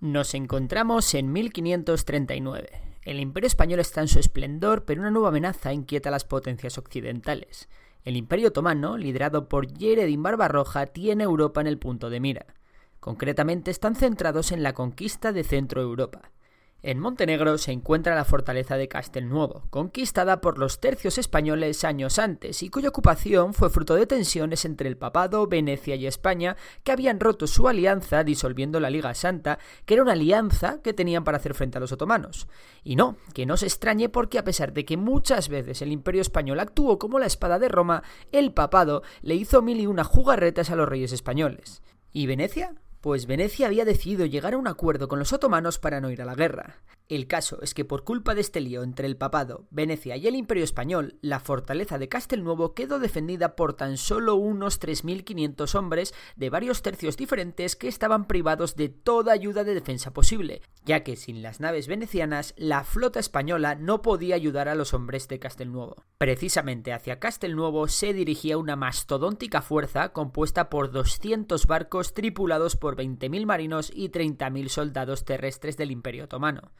Nos encontramos en 1539. El Imperio Español está en su esplendor, pero una nueva amenaza inquieta a las potencias occidentales. El Imperio Otomano, liderado por Yeredin Barbarroja, tiene Europa en el punto de mira. Concretamente están centrados en la conquista de Centro Europa. En Montenegro se encuentra la fortaleza de Castelnuovo, conquistada por los tercios españoles años antes y cuya ocupación fue fruto de tensiones entre el papado, Venecia y España, que habían roto su alianza disolviendo la Liga Santa, que era una alianza que tenían para hacer frente a los otomanos. Y no, que no se extrañe porque a pesar de que muchas veces el imperio español actuó como la espada de Roma, el papado le hizo mil y una jugarretas a los reyes españoles. ¿Y Venecia? Pues Venecia había decidido llegar a un acuerdo con los otomanos para no ir a la guerra. El caso es que por culpa de este lío entre el papado, Venecia y el Imperio español, la fortaleza de Castelnuovo quedó defendida por tan solo unos 3.500 hombres de varios tercios diferentes que estaban privados de toda ayuda de defensa posible, ya que sin las naves venecianas la flota española no podía ayudar a los hombres de Castelnuovo. Precisamente hacia Castelnuovo se dirigía una mastodóntica fuerza compuesta por 200 barcos tripulados por 20.000 marinos y 30.000 soldados terrestres del Imperio otomano.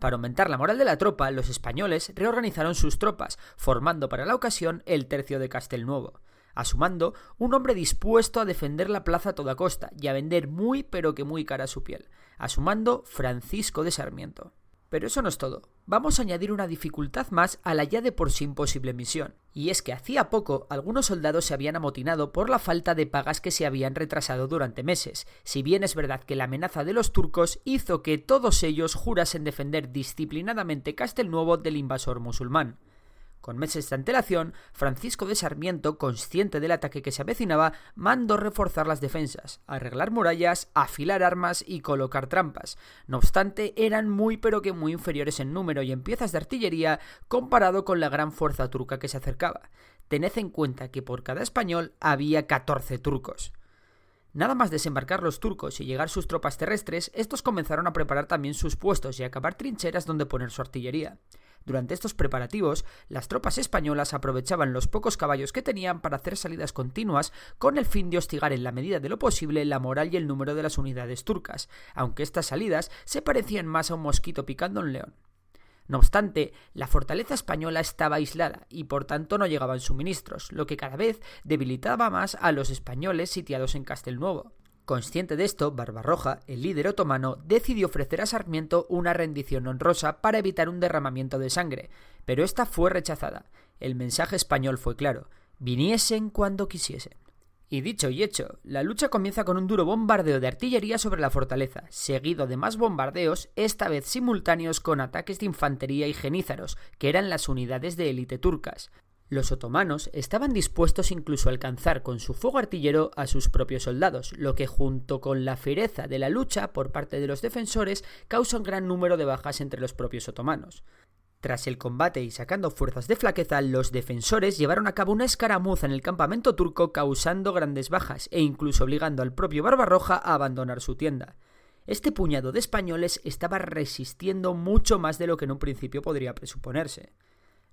Para aumentar la moral de la tropa, los españoles reorganizaron sus tropas, formando para la ocasión el tercio de Castelnuovo. A su mando, un hombre dispuesto a defender la plaza a toda costa y a vender muy pero que muy cara su piel. A su mando, Francisco de Sarmiento. Pero eso no es todo. Vamos a añadir una dificultad más a la ya de por sí imposible misión. Y es que hacía poco algunos soldados se habían amotinado por la falta de pagas que se habían retrasado durante meses, si bien es verdad que la amenaza de los turcos hizo que todos ellos jurasen defender disciplinadamente Castelnuovo del invasor musulmán. Con meses de antelación, Francisco de Sarmiento, consciente del ataque que se avecinaba, mandó reforzar las defensas, arreglar murallas, afilar armas y colocar trampas. No obstante, eran muy pero que muy inferiores en número y en piezas de artillería comparado con la gran fuerza turca que se acercaba. Tened en cuenta que por cada español había 14 turcos. Nada más desembarcar los turcos y llegar sus tropas terrestres, estos comenzaron a preparar también sus puestos y a acabar trincheras donde poner su artillería. Durante estos preparativos, las tropas españolas aprovechaban los pocos caballos que tenían para hacer salidas continuas con el fin de hostigar en la medida de lo posible la moral y el número de las unidades turcas, aunque estas salidas se parecían más a un mosquito picando un león. No obstante, la fortaleza española estaba aislada y por tanto no llegaban suministros, lo que cada vez debilitaba más a los españoles sitiados en Castelnuovo. Consciente de esto, Barbarroja, el líder otomano, decidió ofrecer a Sarmiento una rendición honrosa para evitar un derramamiento de sangre, pero esta fue rechazada. El mensaje español fue claro, viniesen cuando quisiesen. Y dicho y hecho, la lucha comienza con un duro bombardeo de artillería sobre la fortaleza, seguido de más bombardeos, esta vez simultáneos con ataques de infantería y genízaros, que eran las unidades de élite turcas. Los otomanos estaban dispuestos incluso a alcanzar con su fuego artillero a sus propios soldados, lo que junto con la fiereza de la lucha por parte de los defensores causa un gran número de bajas entre los propios otomanos. Tras el combate y sacando fuerzas de flaqueza, los defensores llevaron a cabo una escaramuza en el campamento turco causando grandes bajas e incluso obligando al propio Barbarroja a abandonar su tienda. Este puñado de españoles estaba resistiendo mucho más de lo que en un principio podría presuponerse.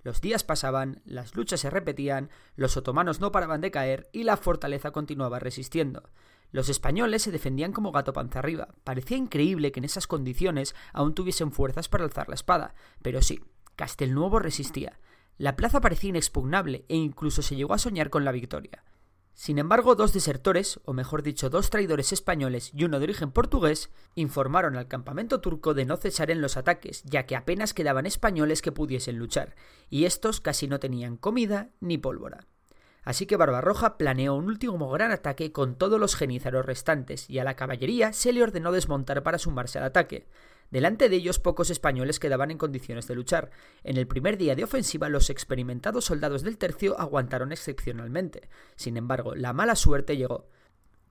Los días pasaban, las luchas se repetían, los otomanos no paraban de caer y la fortaleza continuaba resistiendo. Los españoles se defendían como gato panza arriba. Parecía increíble que en esas condiciones aún tuviesen fuerzas para alzar la espada, pero sí, Castelnuovo resistía. La plaza parecía inexpugnable e incluso se llegó a soñar con la victoria. Sin embargo, dos desertores, o mejor dicho, dos traidores españoles y uno de origen portugués, informaron al campamento turco de no cesar en los ataques, ya que apenas quedaban españoles que pudiesen luchar, y estos casi no tenían comida ni pólvora. Así que Barbarroja planeó un último gran ataque con todos los genízaros restantes, y a la caballería se le ordenó desmontar para sumarse al ataque. Delante de ellos pocos españoles quedaban en condiciones de luchar. En el primer día de ofensiva los experimentados soldados del tercio aguantaron excepcionalmente. Sin embargo, la mala suerte llegó.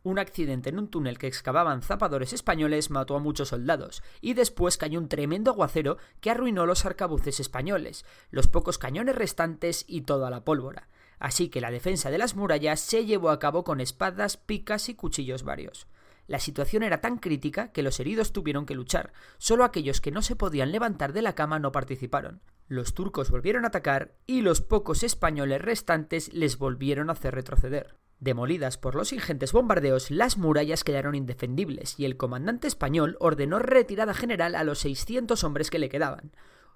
Un accidente en un túnel que excavaban zapadores españoles mató a muchos soldados, y después cayó un tremendo aguacero que arruinó los arcabuces españoles, los pocos cañones restantes y toda la pólvora. Así que la defensa de las murallas se llevó a cabo con espadas, picas y cuchillos varios. La situación era tan crítica que los heridos tuvieron que luchar, solo aquellos que no se podían levantar de la cama no participaron. Los turcos volvieron a atacar y los pocos españoles restantes les volvieron a hacer retroceder. Demolidas por los ingentes bombardeos, las murallas quedaron indefendibles y el comandante español ordenó retirada general a los 600 hombres que le quedaban.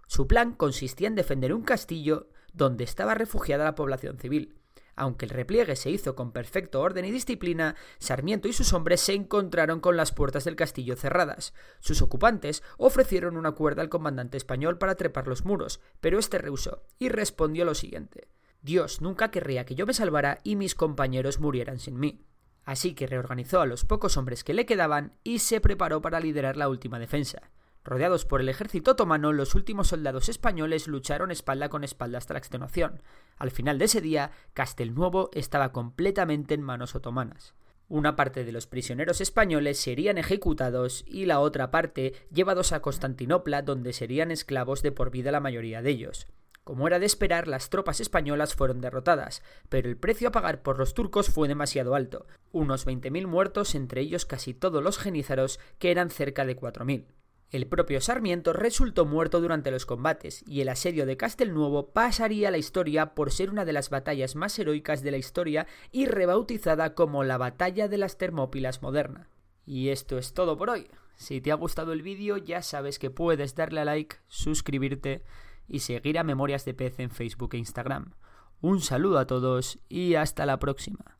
Su plan consistía en defender un castillo donde estaba refugiada la población civil. Aunque el repliegue se hizo con perfecto orden y disciplina, Sarmiento y sus hombres se encontraron con las puertas del castillo cerradas. Sus ocupantes ofrecieron una cuerda al comandante español para trepar los muros, pero este rehusó y respondió lo siguiente Dios nunca querría que yo me salvara y mis compañeros murieran sin mí. Así que reorganizó a los pocos hombres que le quedaban y se preparó para liderar la última defensa. Rodeados por el ejército otomano, los últimos soldados españoles lucharon espalda con espalda hasta la extenuación. Al final de ese día, Castelnuovo estaba completamente en manos otomanas. Una parte de los prisioneros españoles serían ejecutados y la otra parte llevados a Constantinopla, donde serían esclavos de por vida la mayoría de ellos. Como era de esperar, las tropas españolas fueron derrotadas, pero el precio a pagar por los turcos fue demasiado alto, unos 20.000 muertos, entre ellos casi todos los genízaros, que eran cerca de 4.000. El propio Sarmiento resultó muerto durante los combates, y el asedio de Castelnuovo pasaría a la historia por ser una de las batallas más heroicas de la historia y rebautizada como la Batalla de las Termópilas moderna. Y esto es todo por hoy. Si te ha gustado el vídeo ya sabes que puedes darle a like, suscribirte y seguir a Memorias de Pez en Facebook e Instagram. Un saludo a todos y hasta la próxima.